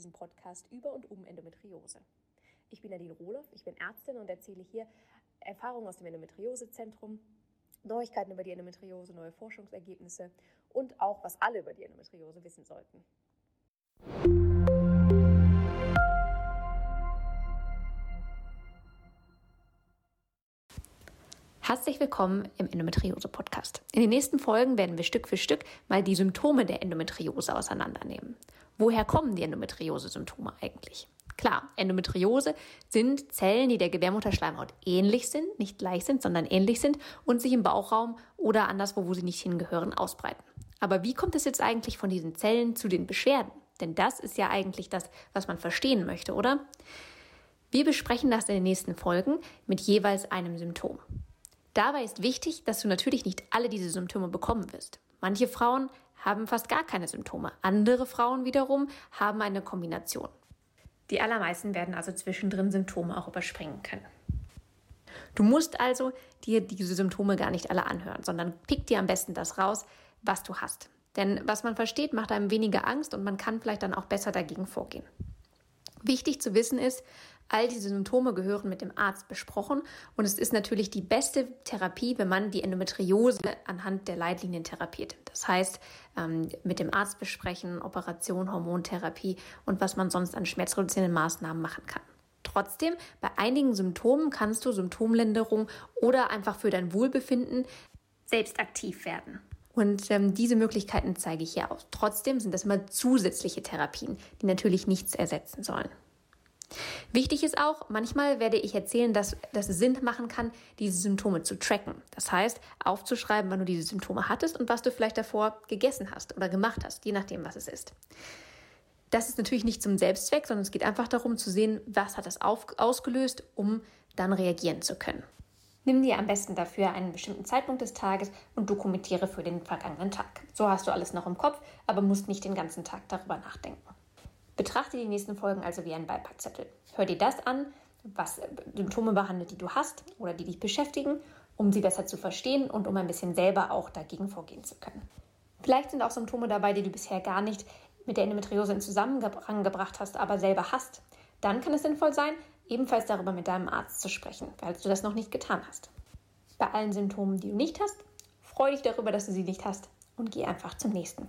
diesem Podcast über und um Endometriose. Ich bin Nadine Rohloff, ich bin Ärztin und erzähle hier Erfahrungen aus dem Endometriosezentrum, Neuigkeiten über die Endometriose, neue Forschungsergebnisse und auch, was alle über die Endometriose wissen sollten. Herzlich willkommen im Endometriose-Podcast. In den nächsten Folgen werden wir Stück für Stück mal die Symptome der Endometriose auseinandernehmen. Woher kommen die Endometriose-Symptome eigentlich? Klar, Endometriose sind Zellen, die der Gebärmutterschleimhaut ähnlich sind, nicht gleich sind, sondern ähnlich sind und sich im Bauchraum oder anderswo, wo sie nicht hingehören, ausbreiten. Aber wie kommt es jetzt eigentlich von diesen Zellen zu den Beschwerden? Denn das ist ja eigentlich das, was man verstehen möchte, oder? Wir besprechen das in den nächsten Folgen mit jeweils einem Symptom. Dabei ist wichtig, dass du natürlich nicht alle diese Symptome bekommen wirst. Manche Frauen haben fast gar keine Symptome. Andere Frauen wiederum haben eine Kombination. Die allermeisten werden also zwischendrin Symptome auch überspringen können. Du musst also dir diese Symptome gar nicht alle anhören, sondern pick dir am besten das raus, was du hast. Denn was man versteht, macht einem weniger Angst und man kann vielleicht dann auch besser dagegen vorgehen. Wichtig zu wissen ist, All diese Symptome gehören mit dem Arzt besprochen und es ist natürlich die beste Therapie, wenn man die Endometriose anhand der Leitlinien therapiert. Das heißt, ähm, mit dem Arzt besprechen, Operation, Hormontherapie und was man sonst an schmerzreduzierenden Maßnahmen machen kann. Trotzdem, bei einigen Symptomen kannst du Symptomlinderung oder einfach für dein Wohlbefinden selbst aktiv werden. Und ähm, diese Möglichkeiten zeige ich hier aus. Trotzdem sind das immer zusätzliche Therapien, die natürlich nichts ersetzen sollen. Wichtig ist auch, manchmal werde ich erzählen, dass, dass es Sinn machen kann, diese Symptome zu tracken. Das heißt, aufzuschreiben, wann du diese Symptome hattest und was du vielleicht davor gegessen hast oder gemacht hast, je nachdem, was es ist. Das ist natürlich nicht zum Selbstzweck, sondern es geht einfach darum zu sehen, was hat das auf, ausgelöst, um dann reagieren zu können. Nimm dir am besten dafür einen bestimmten Zeitpunkt des Tages und dokumentiere für den vergangenen Tag. So hast du alles noch im Kopf, aber musst nicht den ganzen Tag darüber nachdenken. Betrachte die nächsten Folgen also wie einen Beipackzettel. Hör dir das an, was Symptome behandelt, die du hast oder die dich beschäftigen, um sie besser zu verstehen und um ein bisschen selber auch dagegen vorgehen zu können. Vielleicht sind auch Symptome dabei, die du bisher gar nicht mit der Endometriose in Zusammenhang gebracht hast, aber selber hast. Dann kann es sinnvoll sein, ebenfalls darüber mit deinem Arzt zu sprechen, falls du das noch nicht getan hast. Bei allen Symptomen, die du nicht hast, freue dich darüber, dass du sie nicht hast und geh einfach zum nächsten.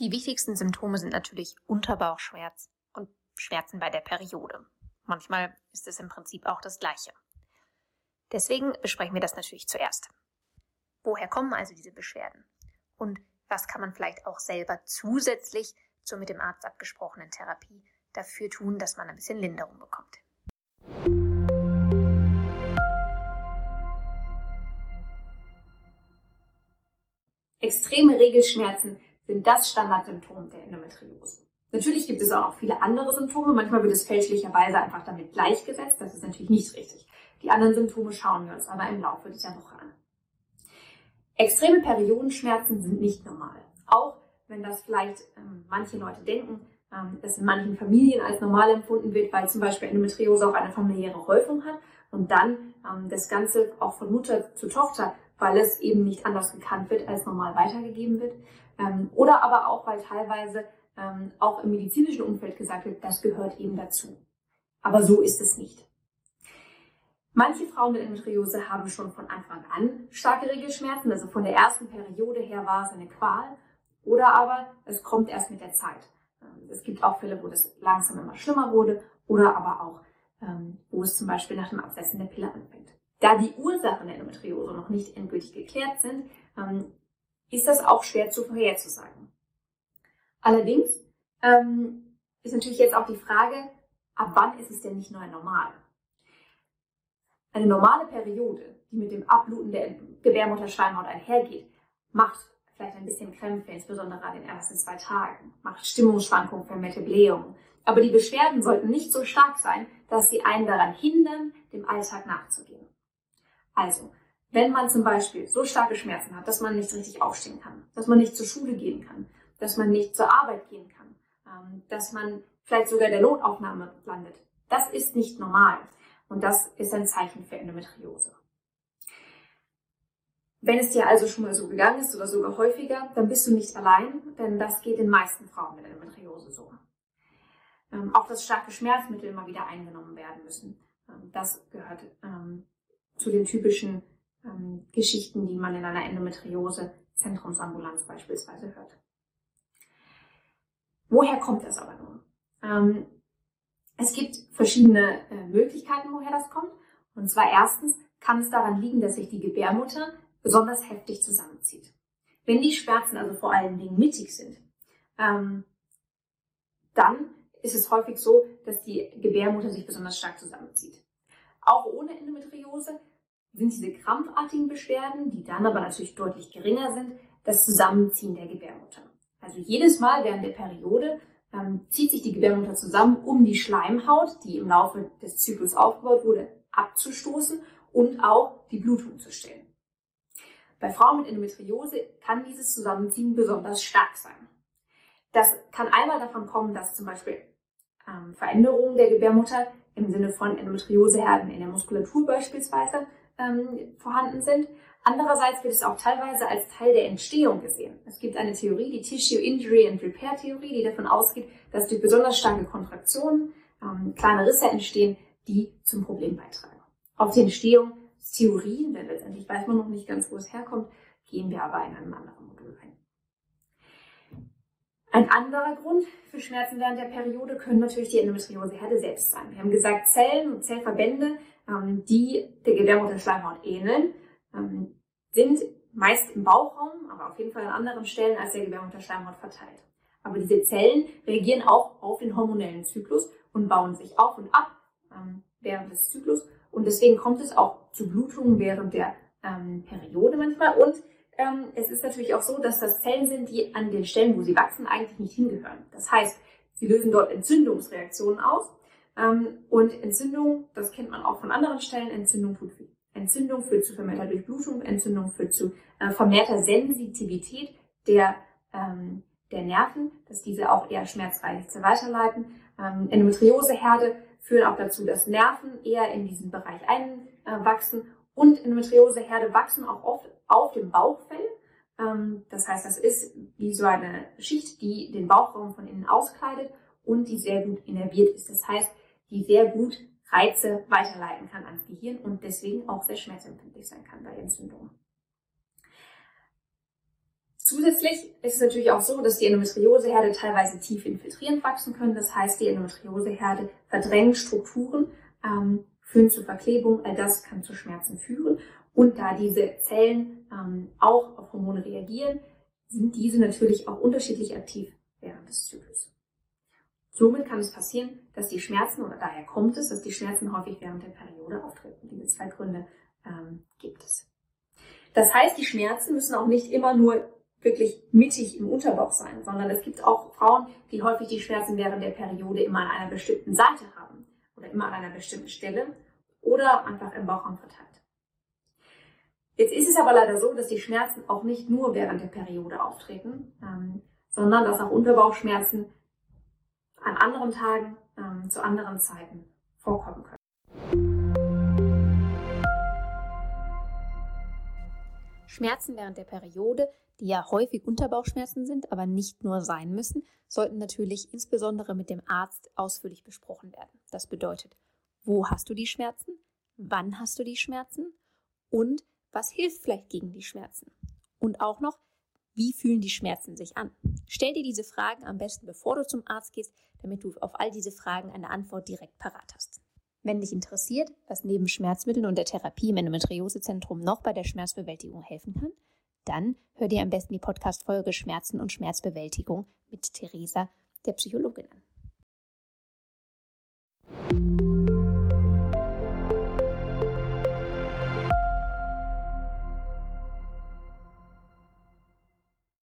Die wichtigsten Symptome sind natürlich Unterbauchschmerz und Schmerzen bei der Periode. Manchmal ist es im Prinzip auch das Gleiche. Deswegen besprechen wir das natürlich zuerst. Woher kommen also diese Beschwerden? Und was kann man vielleicht auch selber zusätzlich zur mit dem Arzt abgesprochenen Therapie dafür tun, dass man ein bisschen Linderung bekommt? Extreme Regelschmerzen sind das Standardsymptom der Endometriose. Natürlich gibt es auch noch viele andere Symptome. Manchmal wird es fälschlicherweise einfach damit gleichgesetzt. Das ist natürlich nicht richtig. Die anderen Symptome schauen wir uns aber im Laufe dieser Woche an. Extreme Periodenschmerzen sind nicht normal. Auch wenn das vielleicht ähm, manche Leute denken, ähm, dass in manchen Familien als normal empfunden wird, weil zum Beispiel Endometriose auch eine familiäre Häufung hat und dann ähm, das Ganze auch von Mutter zu Tochter, weil es eben nicht anders gekannt wird, als normal weitergegeben wird. Ähm, oder aber auch, weil teilweise ähm, auch im medizinischen Umfeld gesagt wird, das gehört eben dazu. Aber so ist es nicht. Manche Frauen mit Endometriose haben schon von Anfang an starke Regelschmerzen, also von der ersten Periode her war es eine Qual. Oder aber es kommt erst mit der Zeit. Ähm, es gibt auch Fälle, wo das langsam immer schlimmer wurde oder aber auch, wo es zum Beispiel nach dem Absetzen der Pille anfängt. Da die Ursachen der Endometriose noch nicht endgültig geklärt sind, ist das auch schwer zu vorherzusagen. Allerdings ähm, ist natürlich jetzt auch die Frage, ab wann ist es denn nicht neu normal? Eine normale Periode, die mit dem Abbluten der Gebärmutterschleimhaut einhergeht, macht vielleicht ein bisschen Krämpfe, insbesondere an den ersten zwei Tagen, macht Stimmungsschwankungen, vermehrte Blähungen. Aber die Beschwerden sollten nicht so stark sein, dass sie einen daran hindern, dem Alltag nachzugehen. Also, wenn man zum Beispiel so starke Schmerzen hat, dass man nicht richtig aufstehen kann, dass man nicht zur Schule gehen kann, dass man nicht zur Arbeit gehen kann, ähm, dass man vielleicht sogar der Notaufnahme landet, das ist nicht normal. Und das ist ein Zeichen für Endometriose. Wenn es dir also schon mal so gegangen ist oder sogar häufiger, dann bist du nicht allein, denn das geht den meisten Frauen mit Endometriose so. Ähm, auch dass starke Schmerzmittel immer wieder eingenommen werden müssen. Ähm, das gehört zu den typischen ähm, Geschichten, die man in einer Endometriose Zentrumsambulanz beispielsweise hört. Woher kommt das aber nun? Ähm, es gibt verschiedene äh, Möglichkeiten, woher das kommt. Und zwar erstens kann es daran liegen, dass sich die Gebärmutter besonders heftig zusammenzieht. Wenn die Schmerzen also vor allen Dingen mittig sind, ähm, dann ist es häufig so, dass die Gebärmutter sich besonders stark zusammenzieht. Auch ohne Endometriose sind diese krampfartigen Beschwerden, die dann aber natürlich deutlich geringer sind, das Zusammenziehen der Gebärmutter. Also jedes Mal während der Periode ähm, zieht sich die Gebärmutter zusammen, um die Schleimhaut, die im Laufe des Zyklus aufgebaut wurde, abzustoßen und auch die Blutung zu stillen. Bei Frauen mit Endometriose kann dieses Zusammenziehen besonders stark sein. Das kann einmal davon kommen, dass zum Beispiel ähm, Veränderungen der Gebärmutter im Sinne von Endometrioseherden in der Muskulatur beispielsweise ähm, vorhanden sind. Andererseits wird es auch teilweise als Teil der Entstehung gesehen. Es gibt eine Theorie, die Tissue Injury and Repair Theorie, die davon ausgeht, dass durch besonders starke Kontraktionen ähm, kleine Risse entstehen, die zum Problem beitragen. Auf die Entstehungstheorien, denn letztendlich weiß man noch nicht ganz, wo es herkommt, gehen wir aber in einem anderen Modul ein. Ein anderer Grund für Schmerzen während der Periode können natürlich die Endometrioseherde selbst sein. Wir haben gesagt, Zellen und Zellverbände, ähm, die der Gebärmutterschleimhaut ähneln, ähm, sind meist im Bauchraum, aber auf jeden Fall an anderen Stellen als der Gebärmutterschleimhaut verteilt. Aber diese Zellen reagieren auch auf den hormonellen Zyklus und bauen sich auf und ab ähm, während des Zyklus. Und deswegen kommt es auch zu Blutungen während der Periode manchmal. Und ähm, es ist natürlich auch so, dass das Zellen sind, die an den Stellen, wo sie wachsen, eigentlich nicht hingehören. Das heißt, sie lösen dort Entzündungsreaktionen aus. Ähm, und Entzündung, das kennt man auch von anderen Stellen, Entzündung tut weh. Entzündung führt zu vermehrter Durchblutung, Entzündung führt zu äh, vermehrter Sensitivität der, ähm, der Nerven, dass diese auch eher schmerzfrei sich weiterleiten. Ähm, Endometrioseherde führen auch dazu, dass Nerven eher in diesen Bereich einwachsen und Endometrioseherde wachsen auch oft auf dem Bauchfell. Ähm, das heißt, das ist wie so eine Schicht, die den Bauchraum von innen auskleidet und die sehr gut innerviert ist. Das heißt, die sehr gut Reize weiterleiten kann ans Gehirn und deswegen auch sehr schmerzempfindlich sein kann bei Entzündungen. Zusätzlich ist es natürlich auch so, dass die Endometrioseherde teilweise tief infiltrierend wachsen können. Das heißt, die Endometrioseherde verdrängen Strukturen, ähm, führen zu Verklebung. All das kann zu Schmerzen führen. Und da diese Zellen ähm, auch auf Hormone reagieren, sind diese natürlich auch unterschiedlich aktiv während des Zyklus. Somit kann es passieren, dass die Schmerzen, oder daher kommt es, dass die Schmerzen häufig während der Periode auftreten. Diese zwei Gründe ähm, gibt es. Das heißt, die Schmerzen müssen auch nicht immer nur wirklich mittig im Unterbauch sein, sondern es gibt auch Frauen, die häufig die Schmerzen während der Periode immer an einer bestimmten Seite haben oder immer an einer bestimmten Stelle oder einfach im Bauchraum verteilt. Jetzt ist es aber leider so, dass die Schmerzen auch nicht nur während der Periode auftreten, ähm, sondern dass auch Unterbauchschmerzen an anderen Tagen ähm, zu anderen Zeiten vorkommen können. Schmerzen während der Periode, die ja häufig Unterbauchschmerzen sind, aber nicht nur sein müssen, sollten natürlich insbesondere mit dem Arzt ausführlich besprochen werden. Das bedeutet, wo hast du die Schmerzen? Wann hast du die Schmerzen? Und was hilft vielleicht gegen die Schmerzen? Und auch noch, wie fühlen die Schmerzen sich an? Stell dir diese Fragen am besten, bevor du zum Arzt gehst, damit du auf all diese Fragen eine Antwort direkt parat hast. Wenn dich interessiert, was neben Schmerzmitteln und der Therapie im Endometriosezentrum noch bei der Schmerzbewältigung helfen kann, dann hör dir am besten die Podcast-Folge Schmerzen und Schmerzbewältigung mit Theresa, der Psychologin, an.